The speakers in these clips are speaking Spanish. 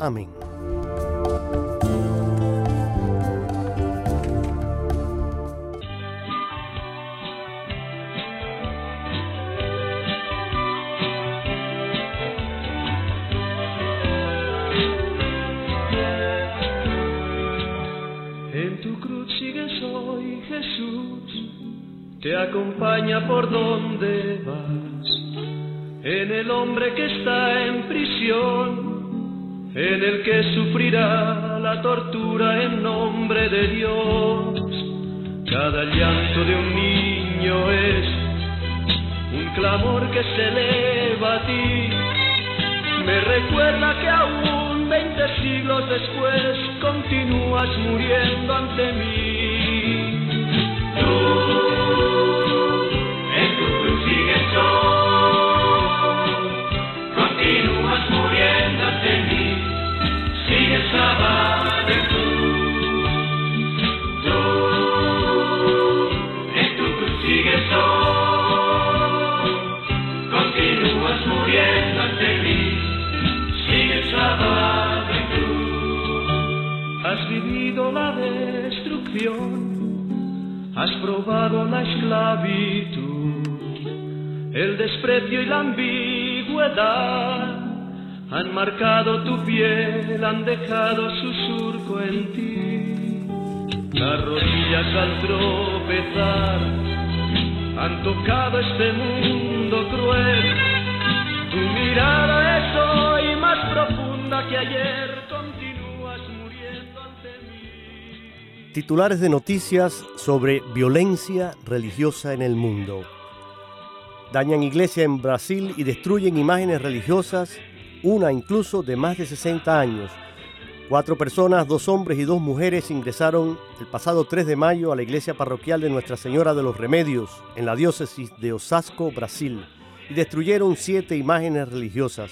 Amén. Te acompaña por donde vas. En el hombre que está en el que sufrirá la tortura en nombre de Dios. Cada llanto de un niño es un clamor que se eleva a ti. Me recuerda que aún veinte siglos después continúas muriendo ante mí. Has probado la esclavitud, el desprecio y la ambigüedad. Han marcado tu piel, han dejado su surco en ti. Las rodillas al tropezar han tocado este mundo cruel. Tu mirada es hoy más profunda que ayer. Titulares de noticias sobre violencia religiosa en el mundo. Dañan iglesia en Brasil y destruyen imágenes religiosas, una incluso de más de 60 años. Cuatro personas, dos hombres y dos mujeres ingresaron el pasado 3 de mayo a la iglesia parroquial de Nuestra Señora de los Remedios, en la diócesis de Osasco, Brasil, y destruyeron siete imágenes religiosas,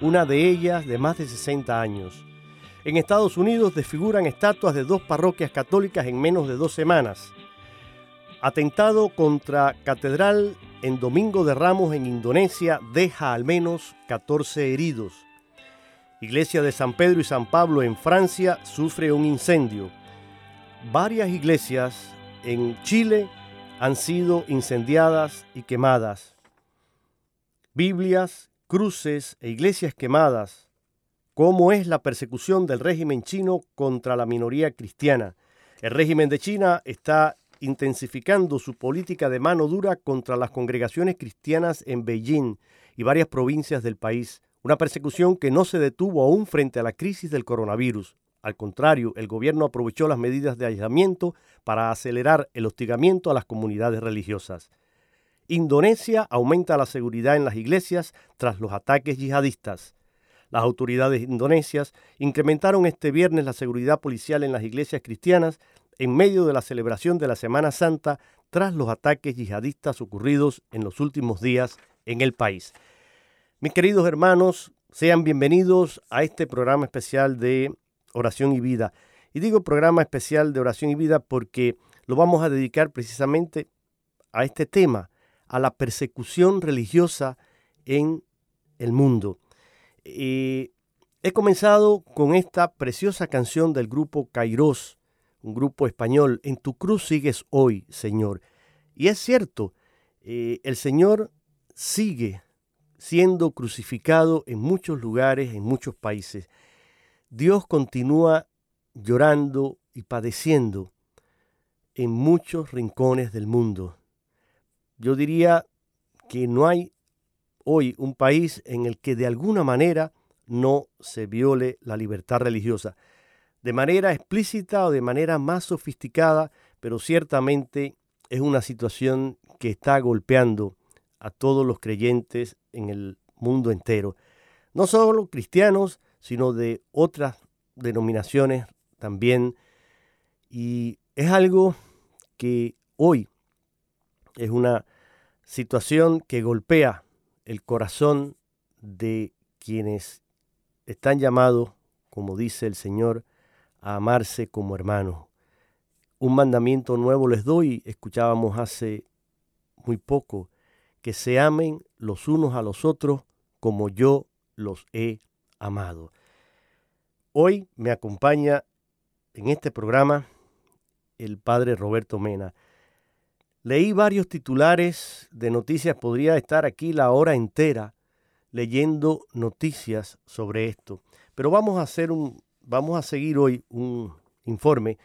una de ellas de más de 60 años. En Estados Unidos desfiguran estatuas de dos parroquias católicas en menos de dos semanas. Atentado contra catedral en Domingo de Ramos en Indonesia deja al menos 14 heridos. Iglesia de San Pedro y San Pablo en Francia sufre un incendio. Varias iglesias en Chile han sido incendiadas y quemadas. Biblias, cruces e iglesias quemadas. ¿Cómo es la persecución del régimen chino contra la minoría cristiana? El régimen de China está intensificando su política de mano dura contra las congregaciones cristianas en Beijing y varias provincias del país, una persecución que no se detuvo aún frente a la crisis del coronavirus. Al contrario, el gobierno aprovechó las medidas de aislamiento para acelerar el hostigamiento a las comunidades religiosas. Indonesia aumenta la seguridad en las iglesias tras los ataques yihadistas. Las autoridades indonesias incrementaron este viernes la seguridad policial en las iglesias cristianas en medio de la celebración de la Semana Santa tras los ataques yihadistas ocurridos en los últimos días en el país. Mis queridos hermanos, sean bienvenidos a este programa especial de oración y vida. Y digo programa especial de oración y vida porque lo vamos a dedicar precisamente a este tema, a la persecución religiosa en el mundo. He comenzado con esta preciosa canción del grupo Kairos, un grupo español, En tu cruz sigues hoy, Señor. Y es cierto, eh, el Señor sigue siendo crucificado en muchos lugares, en muchos países. Dios continúa llorando y padeciendo en muchos rincones del mundo. Yo diría que no hay hoy un país en el que de alguna manera no se viole la libertad religiosa, de manera explícita o de manera más sofisticada, pero ciertamente es una situación que está golpeando a todos los creyentes en el mundo entero, no solo cristianos, sino de otras denominaciones también. Y es algo que hoy es una situación que golpea el corazón de quienes están llamados, como dice el Señor, a amarse como hermanos. Un mandamiento nuevo les doy, escuchábamos hace muy poco, que se amen los unos a los otros como yo los he amado. Hoy me acompaña en este programa el padre Roberto Mena. Leí varios titulares de noticias, podría estar aquí la hora entera leyendo noticias sobre esto, pero vamos a hacer un vamos a seguir hoy un informe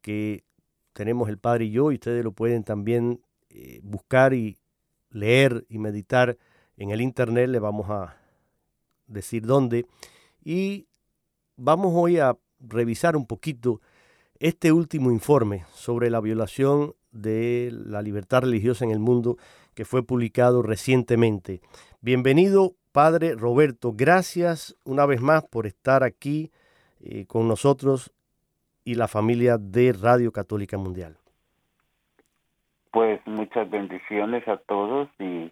que tenemos el padre y yo y ustedes lo pueden también eh, buscar y leer y meditar en el internet, le vamos a decir dónde. Y vamos hoy a revisar un poquito este último informe sobre la violación de la libertad religiosa en el mundo que fue publicado recientemente. Bienvenido, Padre Roberto. Gracias una vez más por estar aquí eh, con nosotros y la familia de Radio Católica Mundial. Pues muchas bendiciones a todos y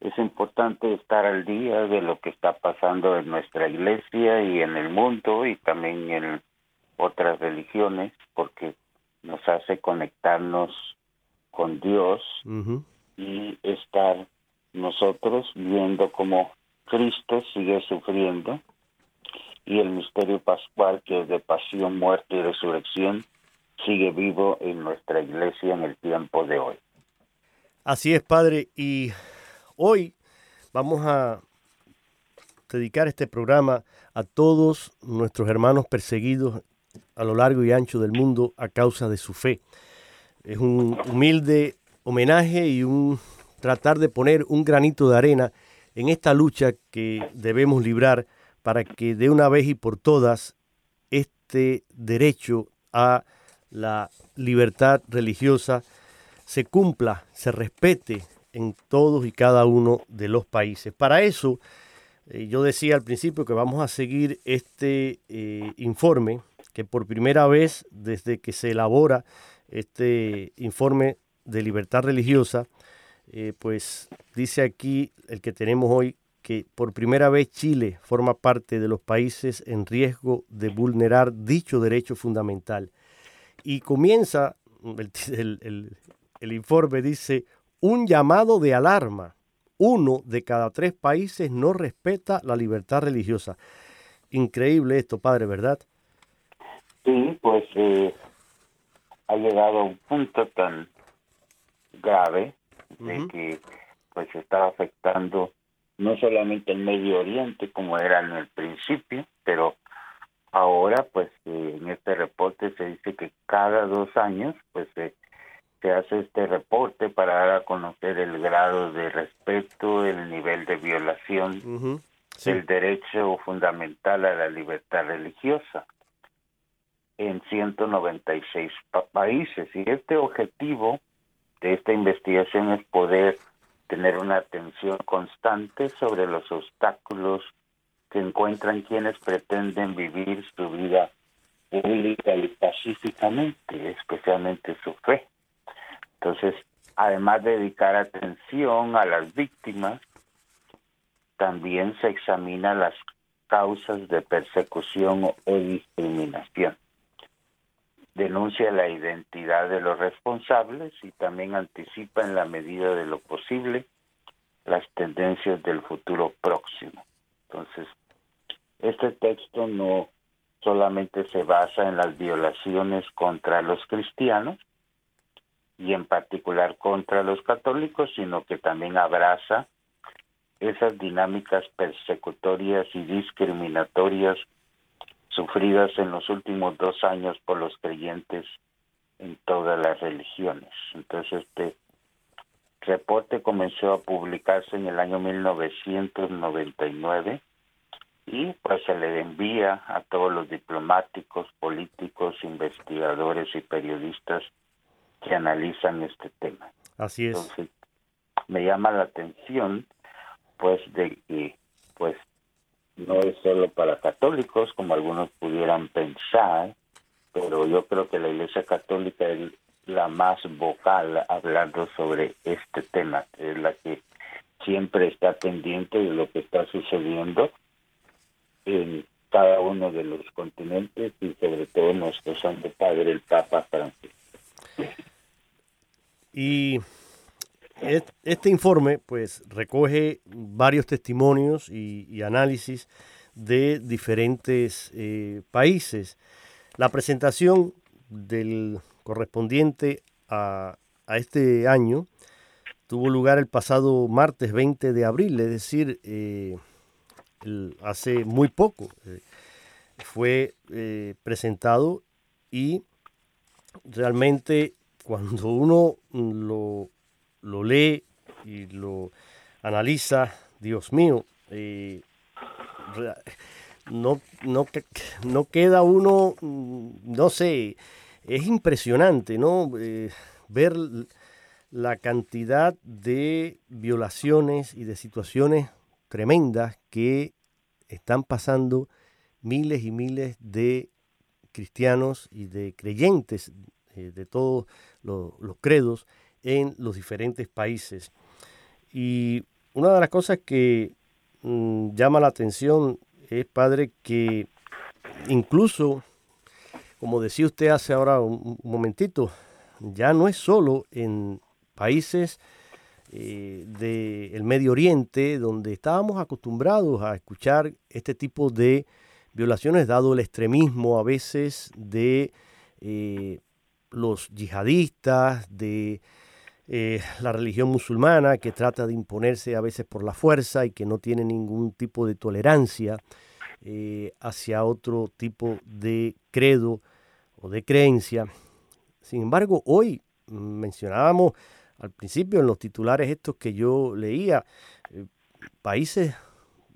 es importante estar al día de lo que está pasando en nuestra iglesia y en el mundo y también en otras religiones porque nos hace conectarnos con Dios y estar nosotros viendo cómo Cristo sigue sufriendo y el misterio pascual que es de pasión, muerte y resurrección sigue vivo en nuestra iglesia en el tiempo de hoy. Así es, Padre, y hoy vamos a dedicar este programa a todos nuestros hermanos perseguidos a lo largo y ancho del mundo a causa de su fe. Es un humilde homenaje y un tratar de poner un granito de arena en esta lucha que debemos librar para que de una vez y por todas este derecho a la libertad religiosa se cumpla, se respete en todos y cada uno de los países. Para eso, eh, yo decía al principio que vamos a seguir este eh, informe por primera vez desde que se elabora este informe de libertad religiosa, eh, pues dice aquí el que tenemos hoy que por primera vez Chile forma parte de los países en riesgo de vulnerar dicho derecho fundamental. Y comienza, el, el informe dice, un llamado de alarma. Uno de cada tres países no respeta la libertad religiosa. Increíble esto, padre, ¿verdad? Sí, pues eh, ha llegado a un punto tan grave de que pues está afectando no solamente el Medio Oriente como era en el principio, pero ahora pues eh, en este reporte se dice que cada dos años pues se hace este reporte para dar a conocer el grado de respeto, el nivel de violación del derecho fundamental a la libertad religiosa en 196 países. Y este objetivo de esta investigación es poder tener una atención constante sobre los obstáculos que encuentran quienes pretenden vivir su vida pública y pacíficamente, especialmente su fe. Entonces, además de dedicar atención a las víctimas, también se examina las causas de persecución o discriminación. Denuncia la identidad de los responsables y también anticipa en la medida de lo posible las tendencias del futuro próximo. Entonces, este texto no solamente se basa en las violaciones contra los cristianos y en particular contra los católicos, sino que también abraza esas dinámicas persecutorias y discriminatorias sufridas en los últimos dos años por los creyentes en todas las religiones. Entonces este reporte comenzó a publicarse en el año 1999 y pues se le envía a todos los diplomáticos, políticos, investigadores y periodistas que analizan este tema. Así es. Entonces, me llama la atención pues de que pues no es solo para católicos como algunos pudieran pensar, pero yo creo que la Iglesia Católica es la más vocal hablando sobre este tema, es la que siempre está pendiente de lo que está sucediendo en cada uno de los continentes y sobre todo nuestro Santo Padre, el Papa Francisco. Y este informe pues recoge varios testimonios y, análisis de diferentes eh, países. La presentación del correspondiente a, este año tuvo lugar el pasado martes 20 de abril, es decir, eh, hace muy poco. Eh, fue presentado y realmente cuando uno lo lo lee y lo analiza, Dios mío, eh, no, no, no, queda uno, mm, no sé, es impresionante, ¿no? Eh, ver la cantidad de violaciones y de situaciones tremendas que están pasando miles y miles de cristianos y de creyentes eh, de todos los credos en los diferentes países. Y una de las cosas que mm, llama la atención es, padre, que incluso, como decía usted hace ahora un, momentito, ya no es solo en países eh, del Medio Oriente, donde estábamos acostumbrados a escuchar este tipo de violaciones, dado el extremismo a veces de eh, los yihadistas, de eh, la religión musulmana que trata de imponerse a veces por la fuerza y que no tiene ningún tipo de tolerancia eh, hacia otro tipo de credo o de creencia. Sin embargo, hoy mencionábamos al principio en los titulares estos que yo leía, eh, países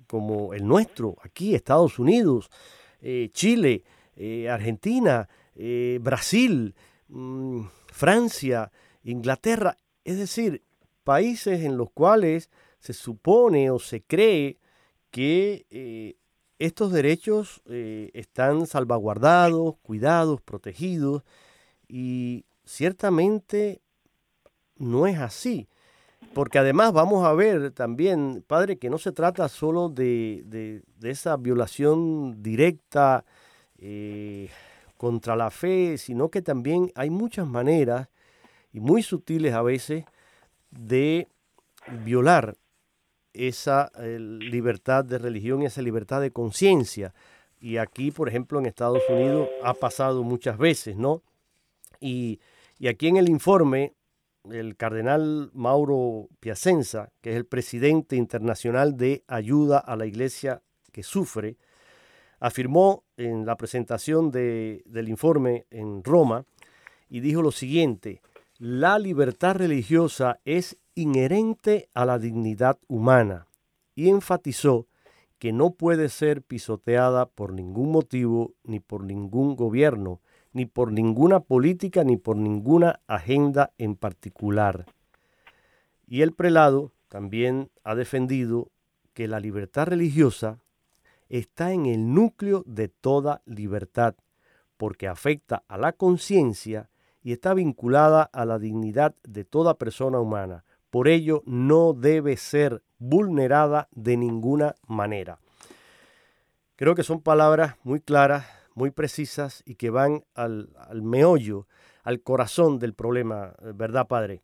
como el nuestro, aquí Estados Unidos, Chile, Argentina, Brasil, mm, Francia, Inglaterra, es decir, países en los cuales se supone o se cree que eh, estos derechos eh, están salvaguardados, cuidados, protegidos, y ciertamente no es así. Porque además vamos a ver también, padre, que no se trata solo de, esa violación directa eh, contra la fe, sino que también hay muchas maneras y muy sutiles a veces de violar esa eh, libertad de religión y esa libertad de conciencia. Y aquí, por ejemplo, en Estados Unidos ha pasado muchas veces, ¿no? Y, y aquí en el informe, el cardenal Mauro Piacenza, que es el presidente internacional de Ayuda a la Iglesia que Sufre, afirmó en la presentación de, del informe en Roma y dijo lo siguiente, la libertad religiosa es inherente a la dignidad humana y enfatizó que no puede ser pisoteada por ningún motivo, ni por ningún gobierno, ni por ninguna política, ni por ninguna agenda en particular. Y el prelado también ha defendido que la libertad religiosa está en el núcleo de toda libertad, porque afecta a la conciencia y está vinculada a la dignidad de toda persona humana. Por ello, no debe ser vulnerada de ninguna manera. Creo que son palabras muy claras, muy precisas y que van al, al meollo, al corazón del problema, ¿verdad, Padre?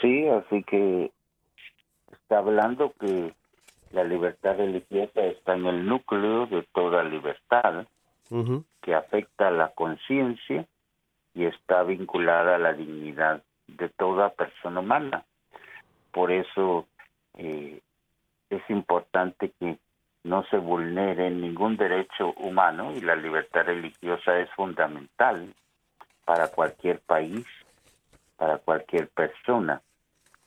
Sí, así que está hablando que la libertad religiosa está en el núcleo de toda libertad, que afecta a la conciencia y está vinculada a la dignidad de toda persona humana. Por eso eh, es importante que no se vulnere ningún derecho humano y la libertad religiosa es fundamental para cualquier país, para cualquier persona.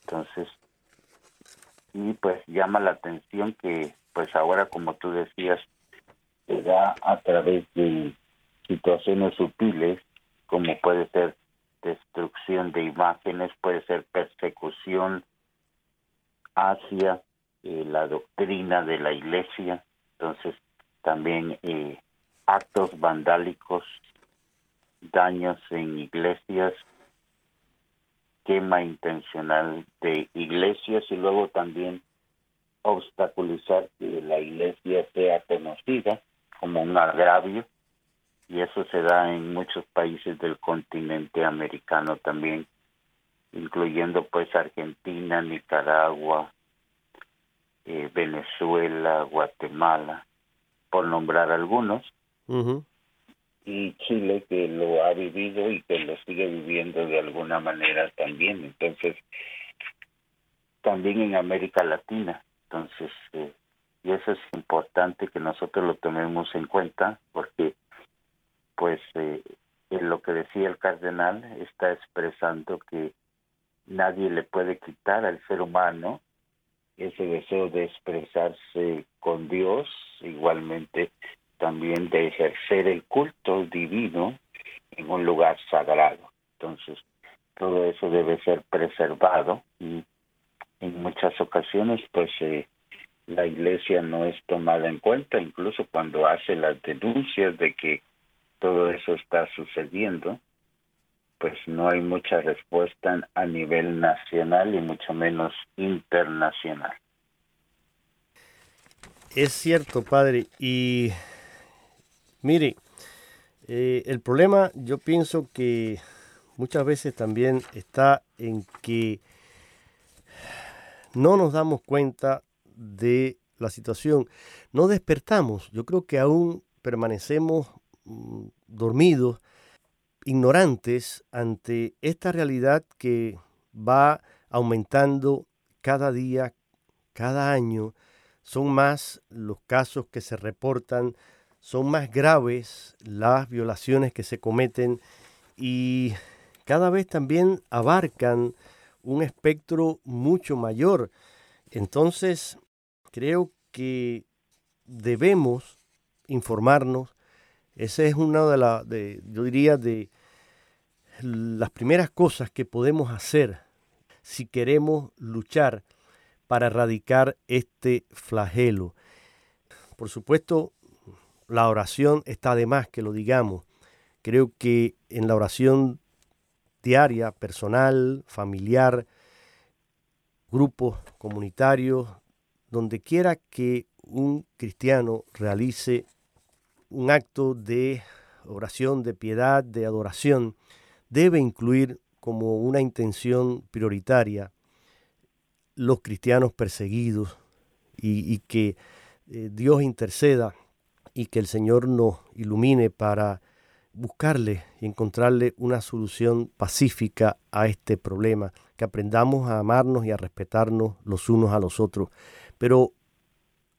Entonces, y pues llama la atención que pues ahora como tú decías se da a través de situaciones sutiles como puede ser destrucción de imágenes puede ser persecución hacia eh, la doctrina de la iglesia. Entonces también eh, actos vandálicos daños en iglesias quema intencional de iglesias y luego también obstaculizar que la iglesia sea conocida como un agravio y eso se da en muchos países del continente americano también incluyendo pues Argentina, Nicaragua, eh, Venezuela, Guatemala, por nombrar algunos y Chile que lo ha vivido y que lo sigue viviendo de alguna manera también. Entonces, también en América Latina. Entonces, eh, y eso es importante que nosotros lo tomemos en cuenta porque, pues, eh, en lo que decía el cardenal está expresando que nadie le puede quitar al ser humano ese deseo de expresarse con Dios, igualmente también de ejercer el culto divino en un lugar sagrado. Entonces, todo eso debe ser preservado y en muchas ocasiones, pues, eh, la iglesia no es tomada en cuenta, incluso cuando hace las denuncias de que todo eso está sucediendo, pues no hay mucha respuesta a nivel nacional y mucho menos internacional. Es cierto, padre, y Mire, eh, el problema yo pienso que muchas veces también está en que no nos damos cuenta de la situación, no despertamos, yo creo que aún permanecemos dormidos, ignorantes ante esta realidad que va aumentando cada día, cada año. Son más los casos que se reportan son más graves las violaciones que se cometen y cada vez también abarcan un espectro mucho mayor. Entonces, creo que debemos informarnos. Esa es una de las, yo diría, de las primeras cosas que podemos hacer si queremos luchar para erradicar este flagelo. Por supuesto, la oración está de más que lo digamos. Creo que en la oración diaria, personal, familiar, grupos comunitarios, donde quiera que un cristiano realice un acto de oración, de piedad, de adoración, debe incluir como una intención prioritaria los cristianos perseguidos y, que eh, Dios interceda y que el Señor nos ilumine para buscarle y encontrarle una solución pacífica a este problema, que aprendamos a amarnos y a respetarnos los unos a los otros. Pero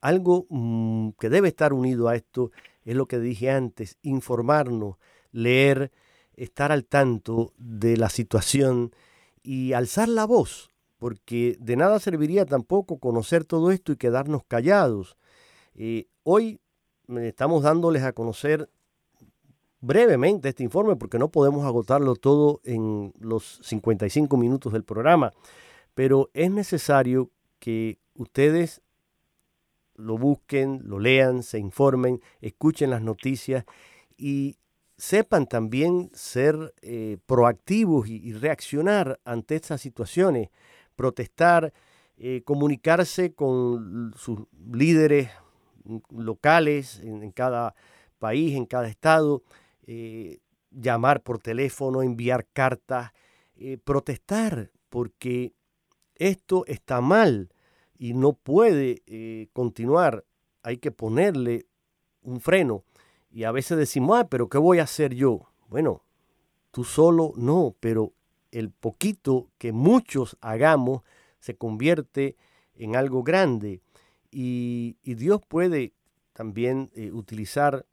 algo mm, que debe estar unido a esto es lo que dije antes, informarnos, leer, estar al tanto de la situación y alzar la voz, porque de nada serviría tampoco conocer todo esto y quedarnos callados. Eh, hoy estamos dándoles a conocer brevemente este informe porque no podemos agotarlo todo en los 55 minutos del programa, pero es necesario que ustedes lo busquen, lo lean, se informen, escuchen las noticias y sepan también ser eh, proactivos y, reaccionar ante estas situaciones, protestar, eh, comunicarse con sus líderes locales en, cada país, en cada estado, eh, llamar por teléfono, enviar cartas, protestar, porque esto está mal y no puede continuar. Hay que ponerle un freno. Y a veces decimos, ah, pero ¿qué voy a hacer yo? Bueno, tú solo no, pero el poquito que muchos hagamos se convierte en algo grande. Y, Dios puede también eh, utilizar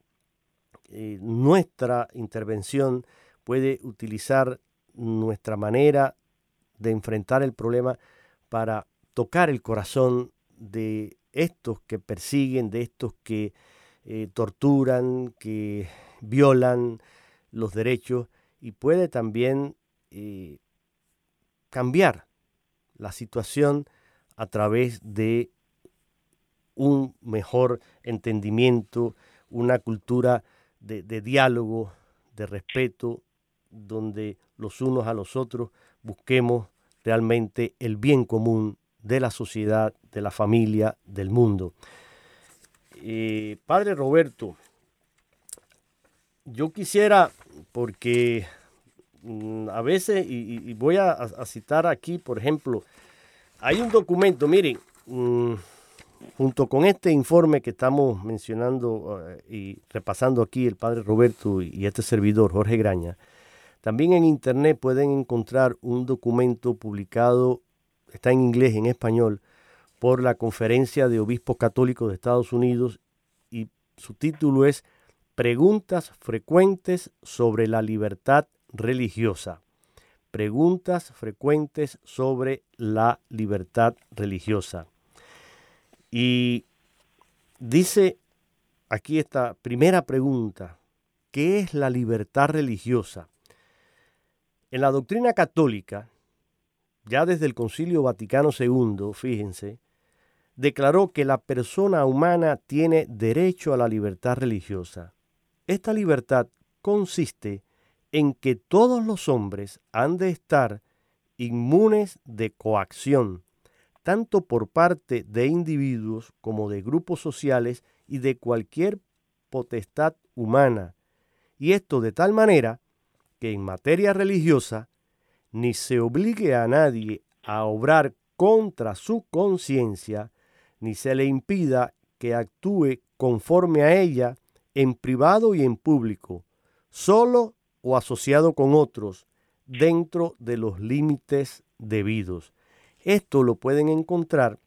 eh, nuestra intervención, puede utilizar nuestra manera de enfrentar el problema para tocar el corazón de estos que persiguen, de estos que eh, torturan, que violan los derechos y puede también cambiar la situación a través de un mejor entendimiento, una cultura de, diálogo, de respeto, donde los unos a los otros busquemos realmente el bien común de la sociedad, de la familia, del mundo. Padre Roberto, yo quisiera, porque mm, a veces, y, voy a, citar aquí, por ejemplo, hay un documento, miren, mm, junto con este informe que estamos mencionando eh, y repasando aquí el padre Roberto y, este servidor, Jorge Graña, también en internet pueden encontrar un documento publicado, está en inglés y en español, por la Conferencia de Obispos Católicos de Estados Unidos y su título es Preguntas frecuentes sobre la libertad religiosa preguntas frecuentes sobre la libertad religiosa. Y dice aquí esta primera pregunta, ¿qué es la libertad religiosa? En la doctrina católica, ya desde el Concilio Vaticano II, fíjense, declaró que la persona humana tiene derecho a la libertad religiosa. Esta libertad consiste en que todos los hombres han de estar inmunes de coacción, tanto por parte de individuos como de grupos sociales y de cualquier potestad humana, y esto de tal manera que en materia religiosa ni se obligue a nadie a obrar contra su conciencia, ni se le impida que actúe conforme a ella en privado y en público, solo o asociado con otros dentro de los límites debidos. Esto lo pueden encontrar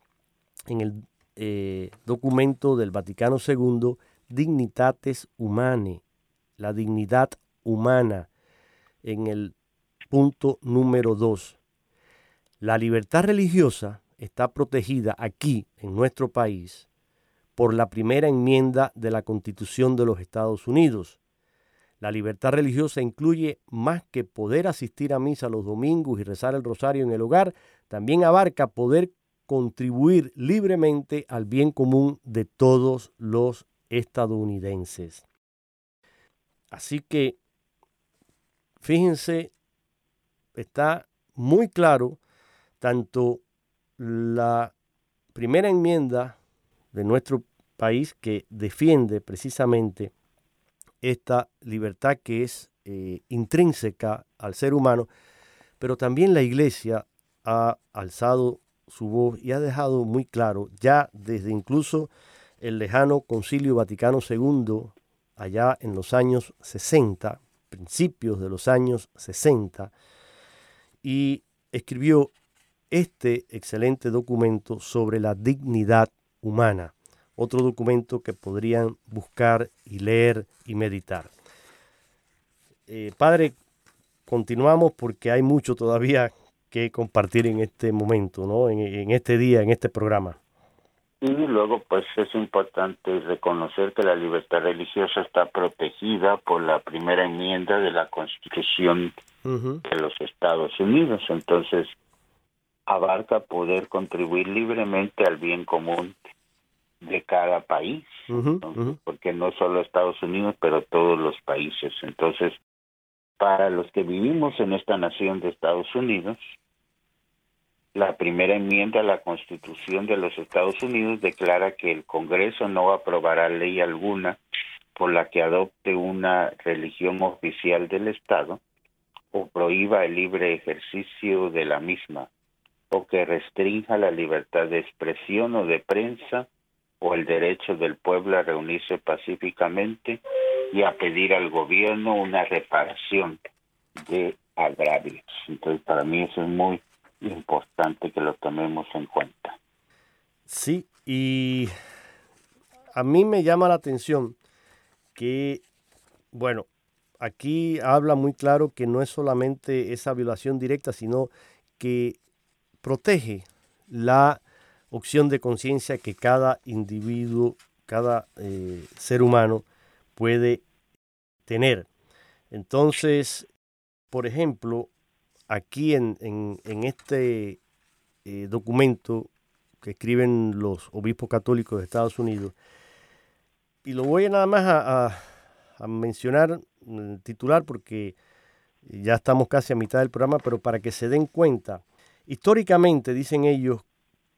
en el eh, documento del Vaticano II, Dignitates Humanae, la dignidad humana, en el punto número 2. La libertad religiosa está protegida aquí, en nuestro país, por la primera enmienda de la Constitución de los Estados Unidos, la libertad religiosa incluye más que poder asistir a misa los domingos y rezar el rosario en el hogar, también abarca poder contribuir libremente al bien común de todos los estadounidenses. Así que, fíjense, está muy claro tanto la primera enmienda de nuestro país que defiende precisamente esta libertad que es eh, intrínseca al ser humano, pero también la iglesia ha alzado su voz y ha dejado muy claro, ya desde incluso el lejano Concilio Vaticano II, allá en los años 60, principios de los años 60, y escribió este excelente documento sobre la dignidad humana otro documento que podrían buscar y leer y meditar. Eh, padre, continuamos porque hay mucho todavía que compartir en este momento, ¿no? En, este día, en este programa. Y luego, pues es importante reconocer que la libertad religiosa está protegida por la primera enmienda de la Constitución de los Estados Unidos. Entonces, abarca poder contribuir libremente al bien común de cada país, porque no solo Estados Unidos, pero todos los países. Entonces, para los que vivimos en esta nación de Estados Unidos, la primera enmienda a la Constitución de los Estados Unidos declara que el Congreso no aprobará ley alguna por la que adopte una religión oficial del Estado o prohíba el libre ejercicio de la misma o que restrinja la libertad de expresión o de prensa o el derecho del pueblo a reunirse pacíficamente y a pedir al gobierno una reparación de agravios. Entonces, para mí eso es muy importante que lo tomemos en cuenta. Sí, y a mí me llama la atención que, bueno, aquí habla muy claro que no es solamente esa violación directa, sino que protege la opción de conciencia que cada individuo, cada eh, ser humano puede tener. Entonces, por ejemplo, aquí en, este eh, documento que escriben los obispos católicos de Estados Unidos, y lo voy nada más a, mencionar titular porque ya estamos casi a mitad del programa, pero para que se den cuenta, históricamente, dicen ellos,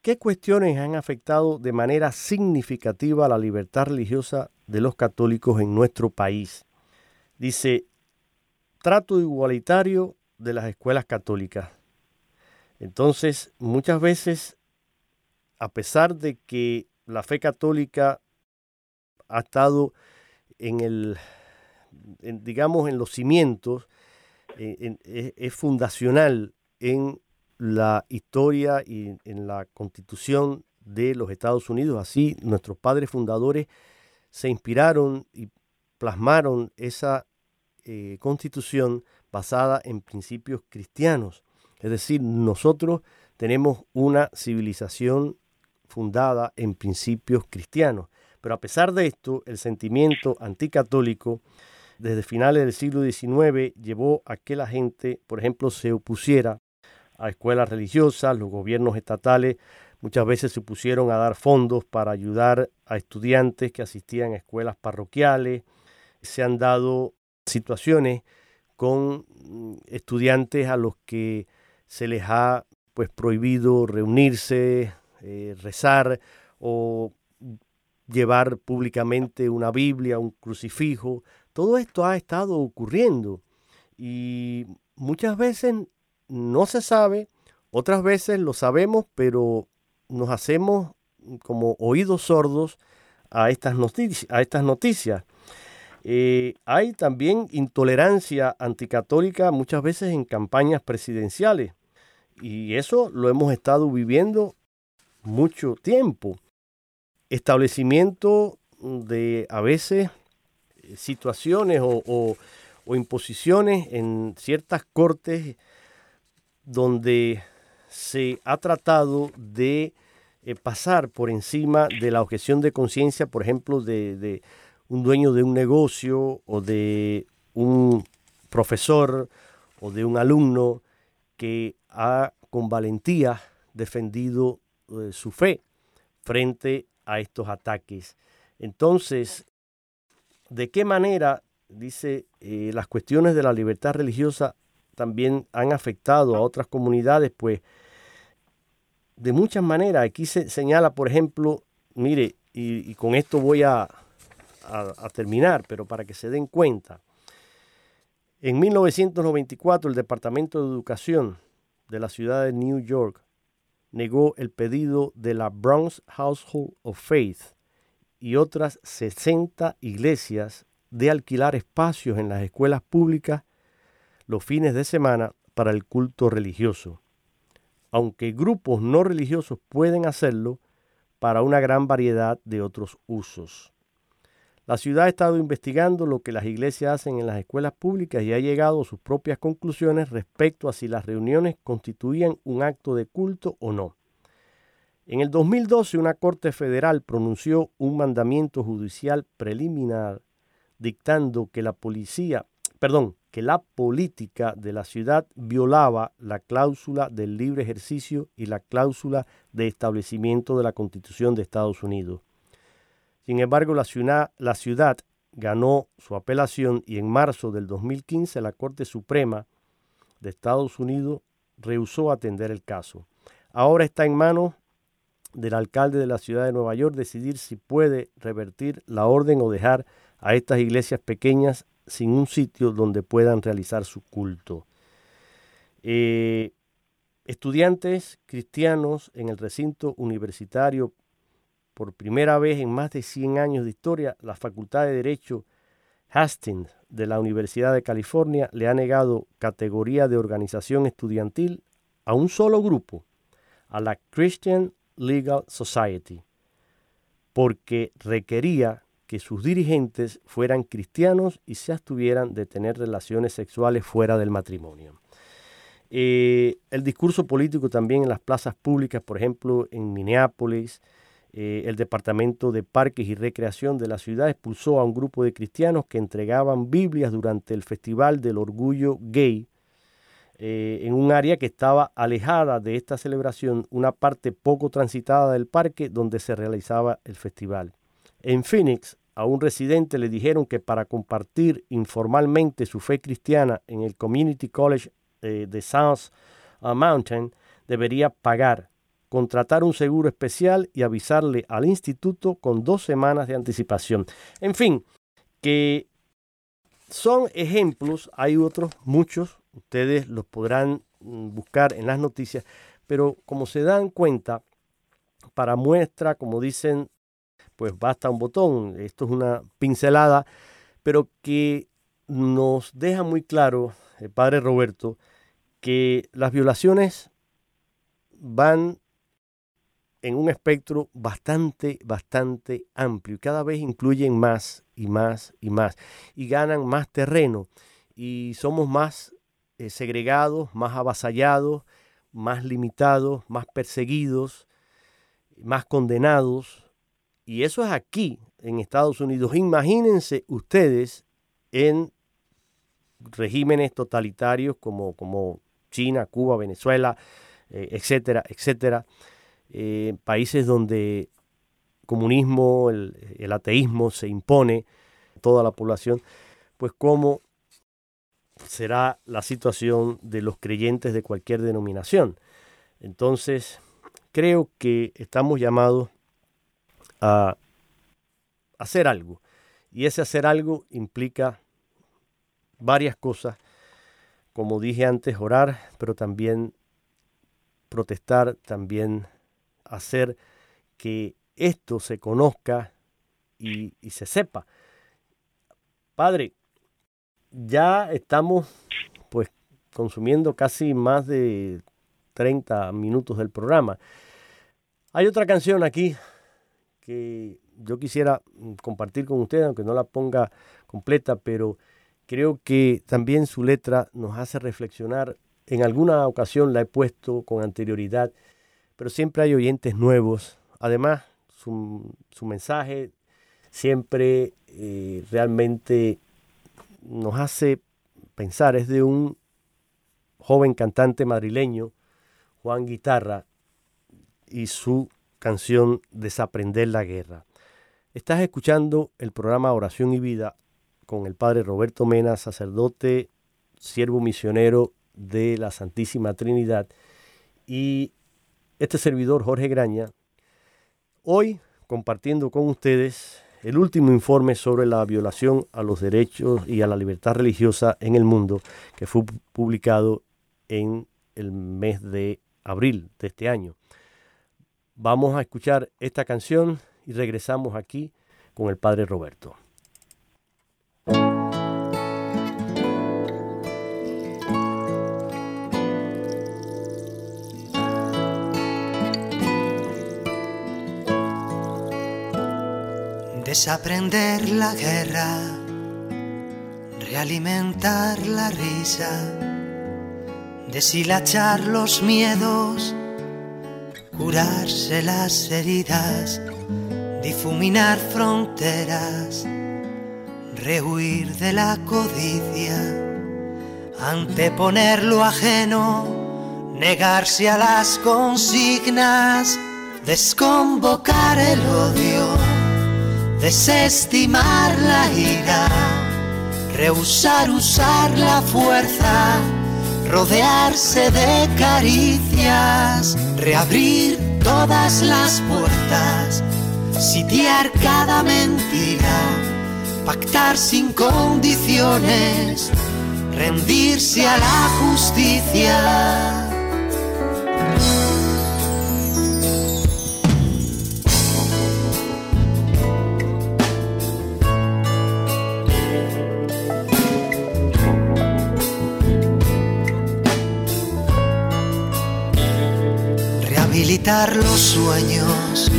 ¿qué cuestiones han afectado de manera significativa la libertad religiosa de los católicos en nuestro país? Dice, trato igualitario de las escuelas católicas. Entonces, muchas veces, a pesar de que la fe católica ha estado en el, digamos, en los cimientos, es, fundacional en la historia y en la constitución de los Estados Unidos. Así, nuestros padres fundadores se inspiraron y plasmaron esa eh, constitución basada en principios cristianos. Es decir, nosotros tenemos una civilización fundada en principios cristianos. Pero a pesar de esto, el sentimiento anticatólico desde finales del siglo XIX llevó a que la gente, por ejemplo, se opusiera a escuelas religiosas, los gobiernos estatales muchas veces se opusieron a dar fondos para ayudar a estudiantes que asistían a escuelas parroquiales, se han dado situaciones con mm, estudiantes a los que se les ha pues prohibido reunirse, eh, rezar o llevar públicamente una Biblia, un crucifijo. Todo esto ha estado ocurriendo y muchas veces no se sabe, otras veces lo sabemos, pero nos hacemos como oídos sordos a estas, noticias. Eh, hay también intolerancia anticatólica muchas veces en campañas presidenciales y eso lo hemos estado viviendo mucho tiempo. Establecimiento de a veces situaciones o, imposiciones en ciertas cortes donde se ha tratado de eh, pasar por encima de la objeción de conciencia, por ejemplo, de, un dueño de un negocio o de un profesor o de un alumno que ha con valentía defendido eh, su fe frente a estos ataques. Entonces, ¿de qué manera, dice, eh, las cuestiones de la libertad religiosa también han afectado a otras comunidades? Pues de muchas maneras. Aquí se señala, por ejemplo, mire, y con esto voy a, a, terminar, pero para que se den cuenta. En 1994 el Departamento de Educación de la ciudad de New York negó el pedido de la Bronx Household of Faith y otras 60 iglesias de alquilar espacios en las escuelas públicas los fines de semana para el culto religioso, aunque grupos no religiosos pueden hacerlo para una gran variedad de otros usos. La ciudad ha estado investigando lo que las iglesias hacen en las escuelas públicas y ha llegado a sus propias conclusiones respecto a si las reuniones constituían un acto de culto o no. En el 2012 una corte federal pronunció un mandamiento judicial preliminar dictando que la policía, perdón, que la política de la ciudad violaba la cláusula del libre ejercicio y la cláusula de establecimiento de la Constitución de Estados Unidos. Sin embargo, la ciudad, ganó su apelación y en marzo del 2015 la Corte Suprema de Estados Unidos rehusó atender el caso. Ahora está en manos del alcalde de la ciudad de Nueva York decidir si puede revertir la orden o dejar a estas iglesias pequeñas sin un sitio donde puedan realizar su culto. Eh, estudiantes cristianos en el recinto universitario, por primera vez en más de 100 años de historia, la Facultad de Derecho Hastings de la Universidad de California le ha negado categoría de organización estudiantil a un solo grupo, a la Christian Legal Society, porque requería que sus dirigentes fueran cristianos y se abstuvieran de tener relaciones sexuales fuera del matrimonio. Eh, el discurso político también en las plazas públicas, por ejemplo, en Minneapolis, eh, el Departamento de Parques y Recreación de la ciudad expulsó a un grupo de cristianos que entregaban Biblias durante el Festival del Orgullo Gay eh, en un área que estaba alejada de esta celebración, una parte poco transitada del parque donde se realizaba el festival. En Phoenix, a un residente le dijeron que para compartir informalmente su fe cristiana en el Community College eh, de South Mountain debería pagar, contratar un seguro especial y avisarle al instituto con dos semanas de anticipación. En fin, que son ejemplos, hay otros, muchos, ustedes los podrán mm, buscar en las noticias, pero como se dan cuenta, para muestra, como dicen pues basta un botón. Esto es una pincelada, pero que nos deja muy claro, el padre Roberto, que las violaciones van en un espectro bastante, bastante amplio y cada vez incluyen más y más y más y ganan más terreno y somos más eh, segregados, más avasallados, más limitados, más perseguidos, más condenados y eso es aquí, en Estados Unidos. Imagínense ustedes en regímenes totalitarios como, como China, Cuba, Venezuela, eh, etcétera, etcétera. Eh, países donde comunismo, el, el, ateísmo se impone toda la población, pues cómo será la situación de los creyentes de cualquier denominación. Entonces, creo que estamos llamados a hacer algo. Y ese hacer algo implica varias cosas, como dije antes, orar, pero también protestar, también hacer que esto se conozca y, se sepa. Padre, ya estamos pues consumiendo casi más de 30 minutos del programa. Hay otra canción aquí que yo quisiera mm, compartir con ustedes, aunque no la ponga completa, pero creo que también su letra nos hace reflexionar. En alguna ocasión la he puesto con anterioridad, pero siempre hay oyentes nuevos. Además, su, su mensaje siempre eh, realmente nos hace pensar. Es de un joven cantante madrileño, Juan Guitarra, y su canción Desaprender la Guerra. Estás escuchando el programa Oración y Vida con el Padre Roberto Mena, sacerdote, siervo misionero de la Santísima Trinidad, y este servidor Jorge Graña, hoy compartiendo con ustedes el último informe sobre la violación a los derechos y a la libertad religiosa en el mundo, que fue publicado en el mes de abril de este año. Vamos a escuchar esta canción y regresamos aquí con el Padre Roberto. Desaprender la guerra, realimentar la risa, deshilachar los miedos curarse las heridas, difuminar fronteras, rehuir de la codicia, anteponer lo ajeno, negarse a las consignas, desconvocar el odio, desestimar la ira, rehusar usar la fuerza rodearse de caricias, reabrir todas las puertas, sitiar cada mentira, pactar sin condiciones, rendirse a la justicia. Los sueños,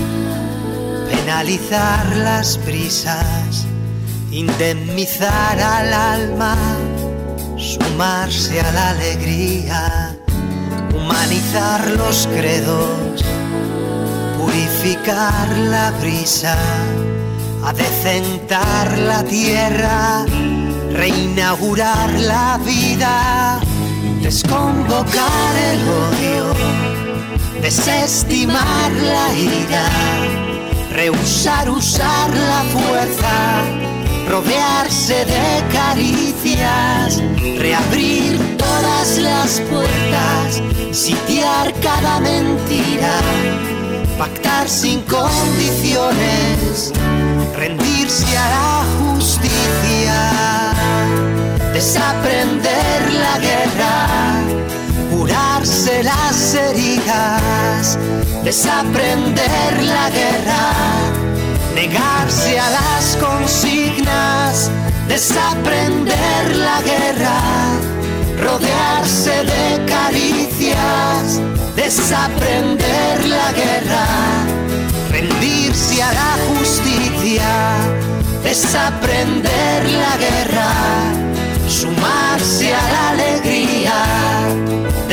penalizar las prisas, indemnizar al alma, sumarse a la alegría, humanizar los credos, purificar la brisa, adecentar la tierra, reinaugurar la vida, desconvocar el odio desestimar la ira, rehusar usar la fuerza, rodearse de caricias, reabrir todas las puertas, sitiar cada mentira, pactar sin condiciones, rendirse a la justicia, desaprender la guerra las heridas, desaprender la guerra, negarse a las consignas, desaprender la guerra, rodearse de caricias, desaprender la guerra, rendirse a la justicia, desaprender la guerra, sumarse a la alegría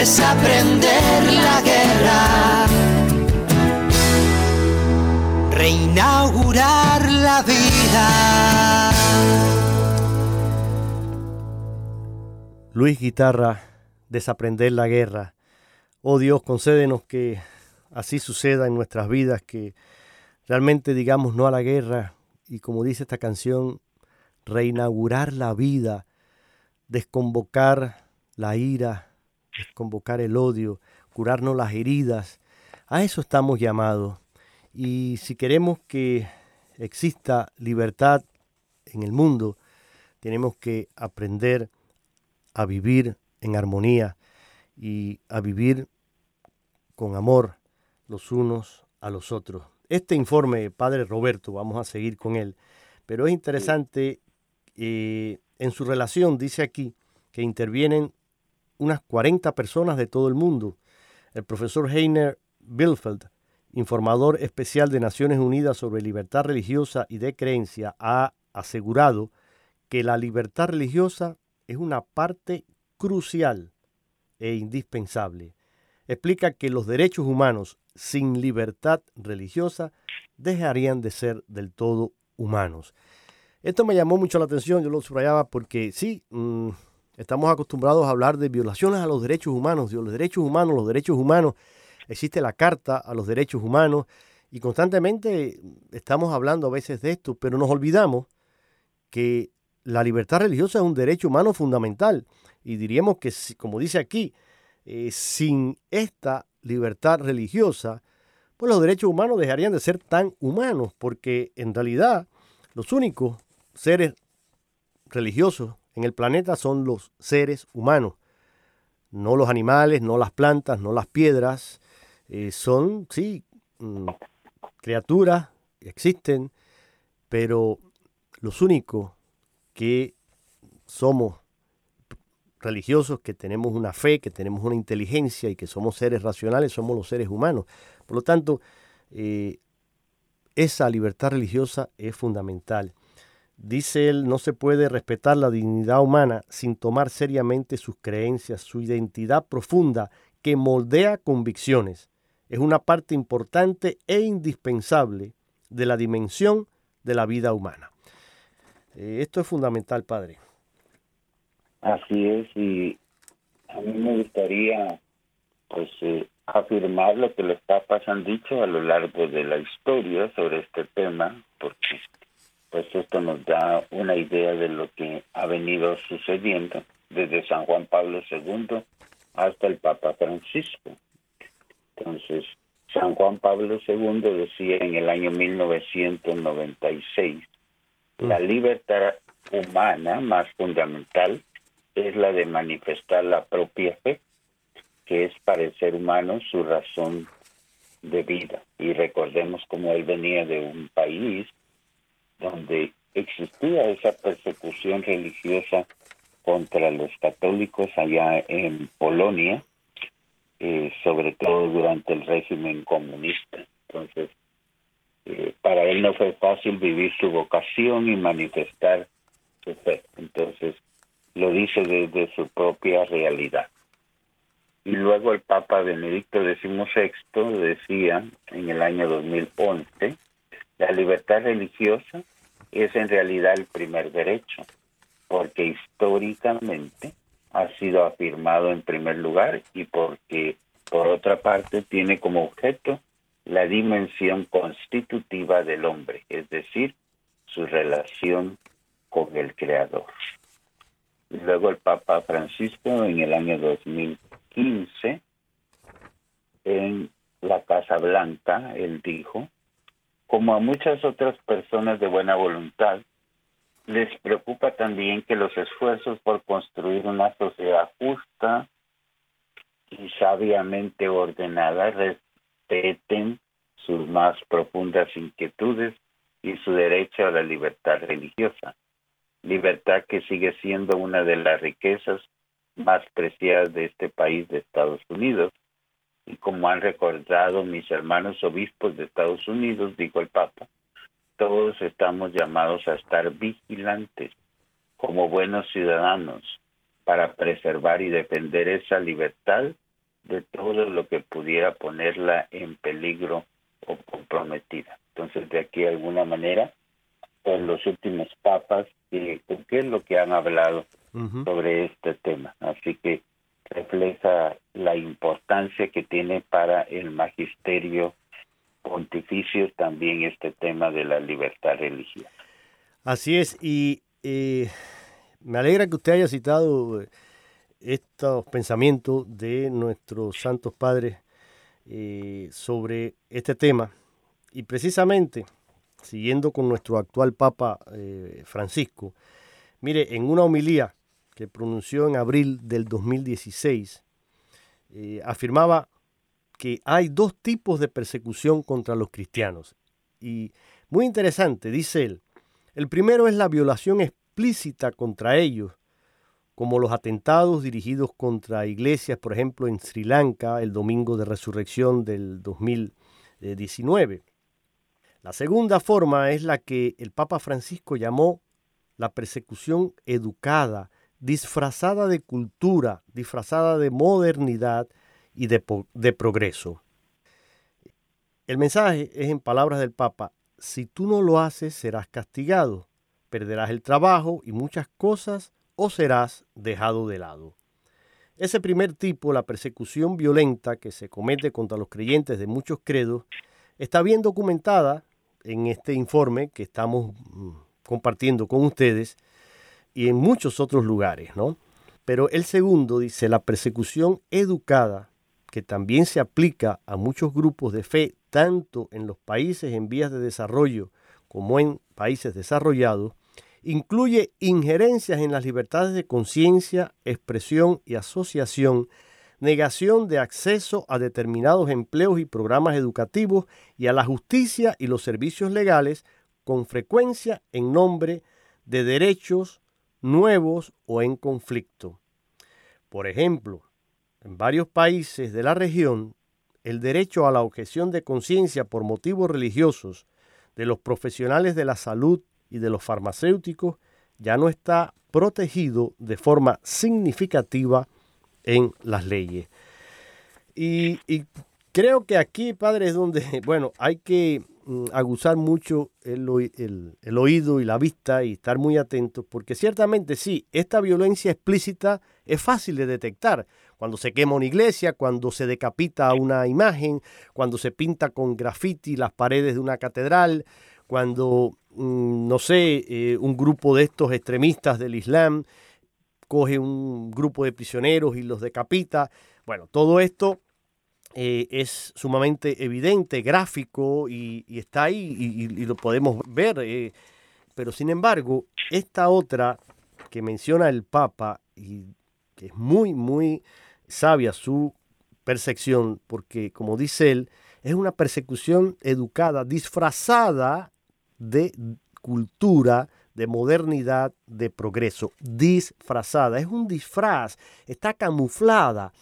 desaprender la guerra, reinaugurar la vida. Luis Guitarra, desaprender la guerra. Oh Dios, concédenos que así suceda en nuestras vidas, que realmente digamos no a la guerra y como dice esta canción, reinaugurar la vida, desconvocar la ira, convocar el odio, curarnos las heridas. A eso estamos llamados. Y si queremos que exista libertad en el mundo, tenemos que aprender a vivir en armonía y a vivir con amor los unos a los otros. Este informe, Padre Roberto, vamos a seguir con él, pero es interesante, eh, en su relación dice aquí que intervienen unas 40 personas de todo el mundo. El profesor Heiner Bilfeld, informador especial de Naciones Unidas sobre libertad religiosa y de creencia, ha asegurado que la libertad religiosa es una parte crucial e indispensable. Explica que los derechos humanos sin libertad religiosa dejarían de ser del todo humanos. Esto me llamó mucho la atención, yo lo subrayaba porque sí, mm, Estamos acostumbrados a hablar de violaciones a los derechos humanos, de los derechos humanos, los derechos humanos. Existe la Carta a los Derechos Humanos y constantemente estamos hablando a veces de esto, pero nos olvidamos que la libertad religiosa es un derecho humano fundamental. Y diríamos que, como dice aquí, eh, sin esta libertad religiosa, pues los derechos humanos dejarían de ser tan humanos, porque en realidad los únicos seres religiosos en el planeta son los seres humanos, no los animales, no las plantas, no las piedras, eh, son, sí, mm, criaturas, existen, pero los únicos que somos religiosos, que tenemos una fe, que tenemos una inteligencia y que somos seres racionales, somos los seres humanos. Por lo tanto, eh, esa libertad religiosa es fundamental. Dice él, no se puede respetar la dignidad humana sin tomar seriamente sus creencias, su identidad profunda que moldea convicciones. Es una parte importante e indispensable de la dimensión de la vida humana. Eh, esto es fundamental, padre. Así es, y a mí me gustaría pues eh, afirmar lo que los papas han dicho a lo largo de la historia sobre este tema, porque pues esto nos da una idea de lo que ha venido sucediendo desde San Juan Pablo II hasta el Papa Francisco. Entonces, San Juan Pablo II decía en el año 1996, la mm. libertad humana más fundamental es la de manifestar la propia fe, que es para el ser humano su razón de vida. Y recordemos cómo él venía de un país donde existía esa persecución religiosa contra los católicos allá en Polonia, eh, sobre todo durante el régimen comunista. Entonces, eh, para él no fue fácil vivir su vocación y manifestar su fe. Entonces, lo dice desde su propia realidad. Y luego el Papa Benedicto XVI decía en el año 2011, la libertad religiosa es en realidad el primer derecho, porque históricamente ha sido afirmado en primer lugar y porque por otra parte tiene como objeto la dimensión constitutiva del hombre, es decir, su relación con el Creador. Luego el Papa Francisco en el año 2015, en la Casa Blanca, él dijo, como a muchas otras personas de buena voluntad, les preocupa también que los esfuerzos por construir una sociedad justa y sabiamente ordenada respeten sus más profundas inquietudes y su derecho a la libertad religiosa, libertad que sigue siendo una de las riquezas más preciadas de este país de Estados Unidos y como han recordado mis hermanos obispos de Estados Unidos, dijo el Papa, todos estamos llamados a estar vigilantes como buenos ciudadanos para preservar y defender esa libertad de todo lo que pudiera ponerla en peligro o comprometida. Entonces, de aquí, de alguna manera, con los últimos papas, eh, ¿qué es lo que han hablado sobre este tema? Así que refleja la importancia que tiene para el magisterio pontificio también este tema de la libertad religiosa. Así es, y eh, me alegra que usted haya citado eh, estos pensamientos de nuestros santos padres eh, sobre este tema, y precisamente, siguiendo con nuestro actual Papa Francisco, mire, en una homilía que pronunció en abril del 2016, eh, afirmaba que hay dos tipos de persecución contra los cristianos. Y muy interesante, dice él, el primero es la violación explícita contra ellos, como los atentados dirigidos contra iglesias, por ejemplo, en Sri Lanka el domingo de resurrección del 2019. La segunda forma es la que el Papa Francisco llamó la persecución educada, disfrazada de cultura, disfrazada de modernidad y de, progreso. El mensaje es en palabras del Papa, si tú no lo haces serás castigado, perderás el trabajo y muchas cosas o serás dejado de lado. Ese primer tipo, la persecución violenta que se comete contra los creyentes de muchos credos, está bien documentada en este informe que estamos mm, compartiendo con ustedes y en muchos otros lugares, ¿no? Pero el segundo dice la persecución educada, que también se aplica a muchos grupos de fe, tanto en los países en vías de desarrollo como en países desarrollados, incluye injerencias en las libertades de conciencia, expresión y asociación, negación de acceso a determinados empleos y programas educativos y a la justicia y los servicios legales, con frecuencia en nombre de derechos nuevos o en conflicto. Por ejemplo, en varios países de la región, el derecho a la objeción de conciencia por motivos religiosos de los profesionales de la salud y de los farmacéuticos ya no está protegido de forma significativa en las leyes. Y, creo que aquí, padre, es donde, bueno, hay que aguzar mucho el, oído y la vista y estar muy atentos, porque ciertamente sí, esta violencia explícita es fácil de detectar. Cuando se quema una iglesia, cuando se decapita una imagen, cuando se pinta con graffiti las paredes de una catedral, cuando, mm, no sé, eh, un grupo de estos extremistas del Islam coge un grupo de prisioneros y los decapita. Bueno, todo esto eh, es sumamente evidente, gráfico y, está ahí y, lo podemos ver. Eh, pero sin embargo, esta otra que menciona el Papa y que es muy, muy sabia su percepción, porque como dice él, es una persecución educada, disfrazada de cultura, de modernidad, de progreso, disfrazada, es un disfraz, está camuflada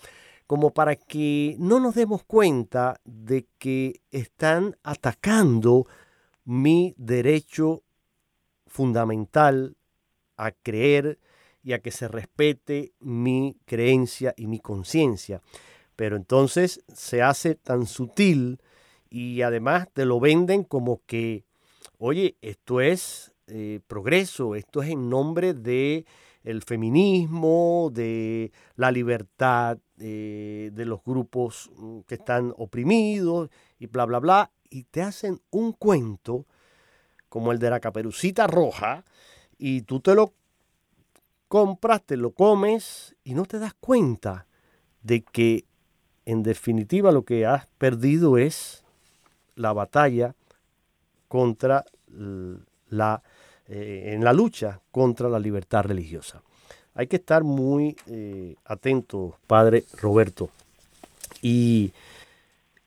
como para que no nos demos cuenta de que están atacando mi derecho fundamental a creer y a que se respete mi creencia y mi conciencia. Pero entonces se hace tan sutil y además te lo venden como que, oye, esto es eh, progreso, esto es en nombre de el feminismo, de la libertad eh, de los grupos mm, que están oprimidos y bla, bla, bla, y te hacen un cuento como el de la caperucita roja, y tú te lo compras, te lo comes y no te das cuenta de que en definitiva lo que has perdido es la batalla contra la, eh, en la lucha contra la libertad religiosa. Hay que estar muy eh, atento, padre Roberto. Y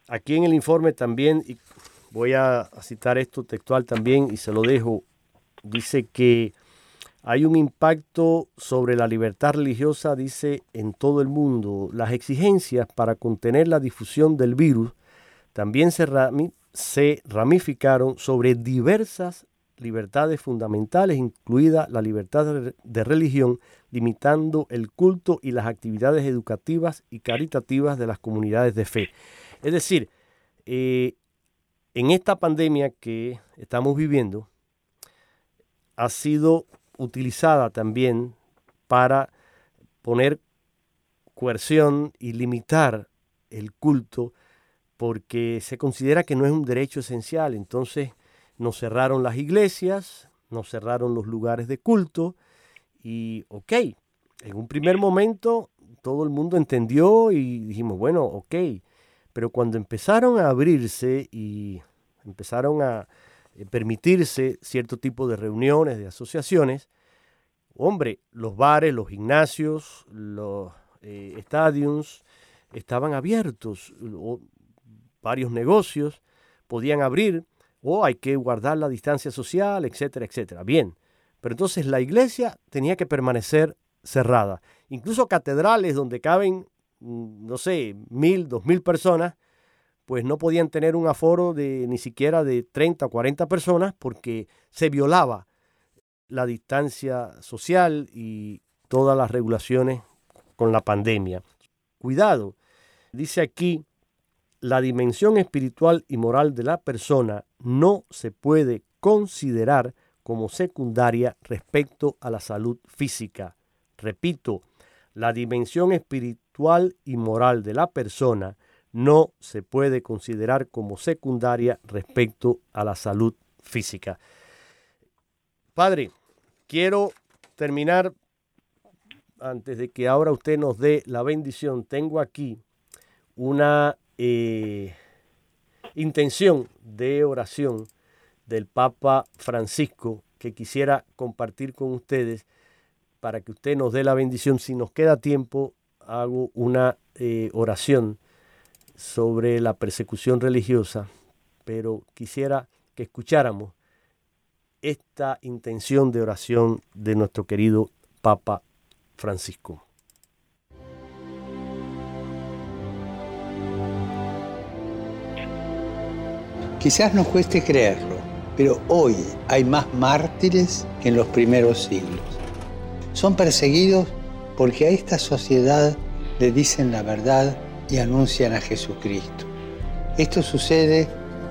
aquí en el informe también, y voy a citar esto textual también y se lo dejo, dice que hay un impacto sobre la libertad religiosa, dice, en todo el mundo. Las exigencias para contener la difusión del virus también se, ramificaron sobre diversas libertades fundamentales, incluida la libertad de religión, limitando el culto y las actividades educativas y caritativas de las comunidades de fe. Es decir, eh, en esta pandemia que estamos viviendo, ha sido utilizada también para poner coerción y limitar el culto porque se considera que no es un derecho esencial. Entonces nos cerraron las iglesias, nos cerraron los lugares de culto y, ok, en un primer momento todo el mundo entendió y dijimos, bueno, ok, pero cuando empezaron a abrirse y empezaron a, eh, permitirse cierto tipo de reuniones, de asociaciones, hombre, los bares, los gimnasios, los eh, estadios estaban abiertos, varios negocios podían abrir, o hay que guardar la distancia social, etcétera, etcétera. Bien, pero entonces la iglesia tenía que permanecer cerrada. Incluso catedrales donde caben, mm, no sé, mil, dos mil personas, pues no podían tener un aforo de ni siquiera de 30 o 40 personas porque se violaba la distancia social y todas las regulaciones con la pandemia. Cuidado, dice aquí, la dimensión espiritual y moral de la persona no se puede considerar como secundaria respecto a la salud física. Repito, la dimensión espiritual y moral de la persona no se puede considerar como secundaria respecto a la salud física. Padre, quiero terminar antes de que ahora usted nos dé la bendición. Tengo aquí una eh, intención de oración del Papa Francisco que quisiera compartir con ustedes para que usted nos dé la bendición. Si nos queda tiempo, hago una eh, oración sobre la persecución religiosa, pero quisiera que escucháramos esta intención de oración de nuestro querido Papa Francisco. Quizás nos cueste creerlo, pero hoy hay más mártires que en los primeros siglos. Son perseguidos porque a esta sociedad le dicen la verdad y anuncian a Jesucristo. Esto sucede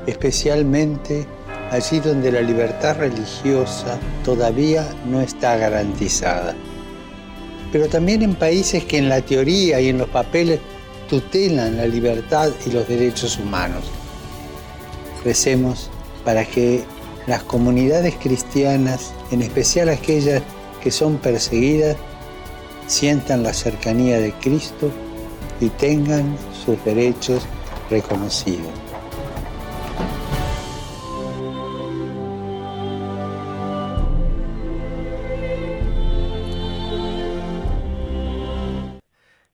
especialmente allí donde la libertad religiosa todavía no está garantizada. Pero también en países que en la teoría y en los papeles tutelan la libertad y los derechos humanos. Recemos para que las comunidades cristianas, en especial aquellas que son perseguidas, sientan la cercanía de Cristo y tengan sus derechos reconocidos.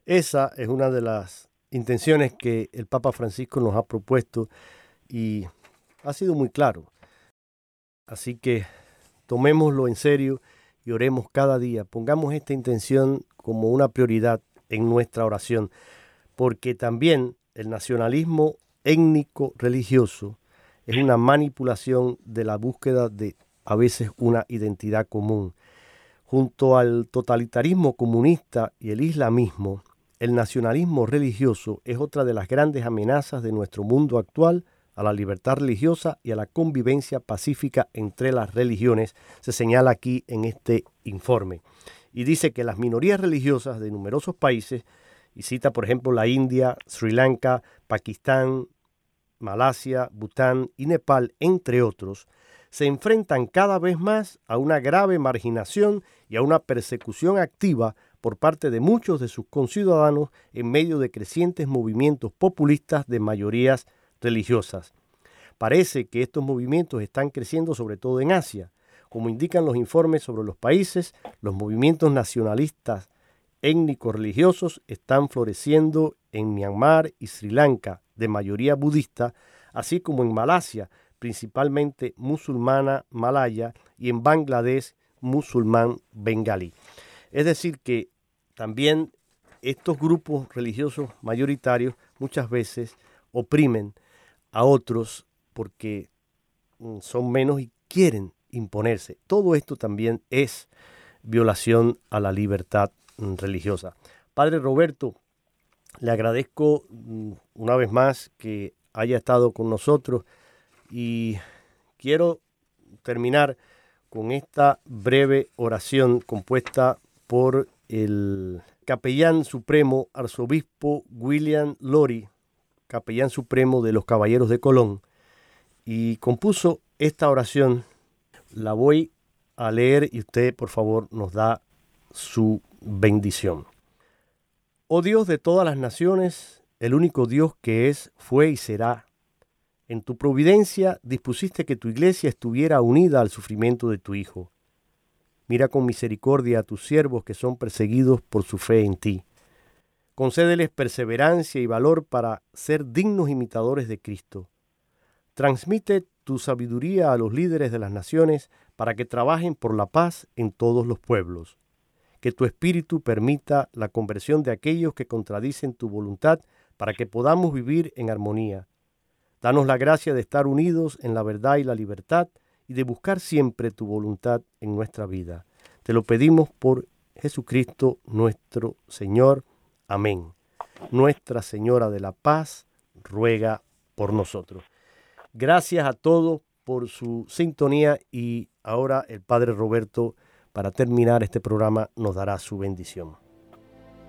Esa es una de las intenciones que el Papa Francisco nos ha propuesto y ha sido muy claro. Así que tomémoslo en serio y oremos cada día. Pongamos esta intención como una prioridad en nuestra oración, porque también el nacionalismo étnico religioso es una manipulación de la búsqueda de a veces una identidad común. Junto al totalitarismo comunista y el islamismo, el nacionalismo religioso es otra de las grandes amenazas de nuestro mundo actual a la libertad religiosa y a la convivencia pacífica entre las religiones, se señala aquí en este informe. Y dice que las minorías religiosas de numerosos países, y cita por ejemplo la India, Sri Lanka, Pakistán, Malasia, Bután y Nepal, entre otros, se enfrentan cada vez más a una grave marginación y a una persecución activa por parte de muchos de sus conciudadanos en medio de crecientes movimientos populistas de mayorías religiosas. Parece que estos movimientos están creciendo sobre todo en Asia. Como indican los informes sobre los países, los movimientos nacionalistas étnicos religiosos están floreciendo en Myanmar y Sri Lanka, de mayoría budista, así como en Malasia, principalmente musulmana malaya, y en Bangladesh, musulmán bengalí. Es decir, que también estos grupos religiosos mayoritarios muchas veces oprimen a otros porque mm, son menos y quieren imponerse. Todo esto también es violación a la libertad mm, religiosa. Padre Roberto, le agradezco mm, una vez más que haya estado con nosotros y quiero terminar con esta breve oración compuesta por el capellán supremo arzobispo William Lori, capellán supremo de los Caballeros de Colón, y compuso esta oración. La voy a leer y usted, por favor, nos da su bendición. Oh Dios de todas las naciones, el único Dios que es, fue y será. En tu providencia dispusiste que tu iglesia estuviera unida al sufrimiento de tu Hijo. Mira con misericordia a tus siervos que son perseguidos por su fe en ti. Concédeles perseverancia y valor para ser dignos imitadores de Cristo. Transmite tu sabiduría a los líderes de las naciones para que trabajen por la paz en todos los pueblos. Que tu espíritu permita la conversión de aquellos que contradicen tu voluntad para que podamos vivir en armonía. Danos la gracia de estar unidos en la verdad y la libertad y de buscar siempre tu voluntad en nuestra vida. Te lo pedimos por Jesucristo nuestro Señor. Amén. Nuestra Señora de la Paz ruega por nosotros. Gracias a todos por su sintonía y ahora el Padre Roberto, para terminar este programa, nos dará su bendición.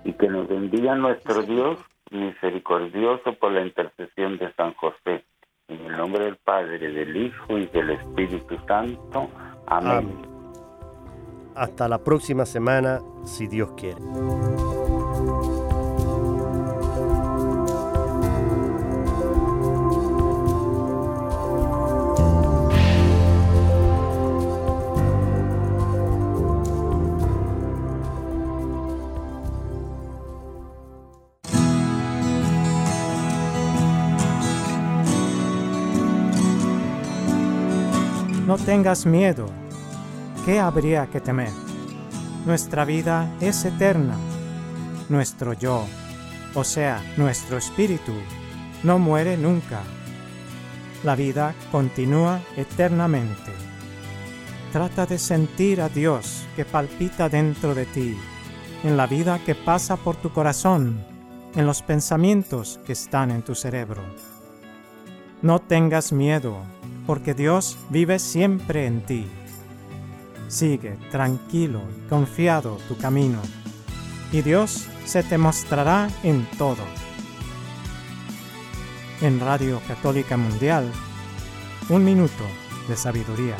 Y que nos bendiga nuestro Dios misericordioso por la intercesión de San José. En el nombre del Padre, del Hijo y del Espíritu Santo. Amén. Amén. Hasta la próxima semana, si Dios quiere. Tengas miedo. ¿Qué habría que temer? Nuestra vida es eterna. Nuestro yo, o sea, nuestro espíritu, no muere nunca. La vida continúa eternamente. Trata de sentir a Dios que palpita dentro de ti, en la vida que pasa por tu corazón, en los pensamientos que están en tu cerebro. No tengas miedo, porque Dios vive siempre en ti. Sigue tranquilo y confiado tu camino, y Dios se te mostrará en todo. En Radio Católica Mundial, un minuto de sabiduría.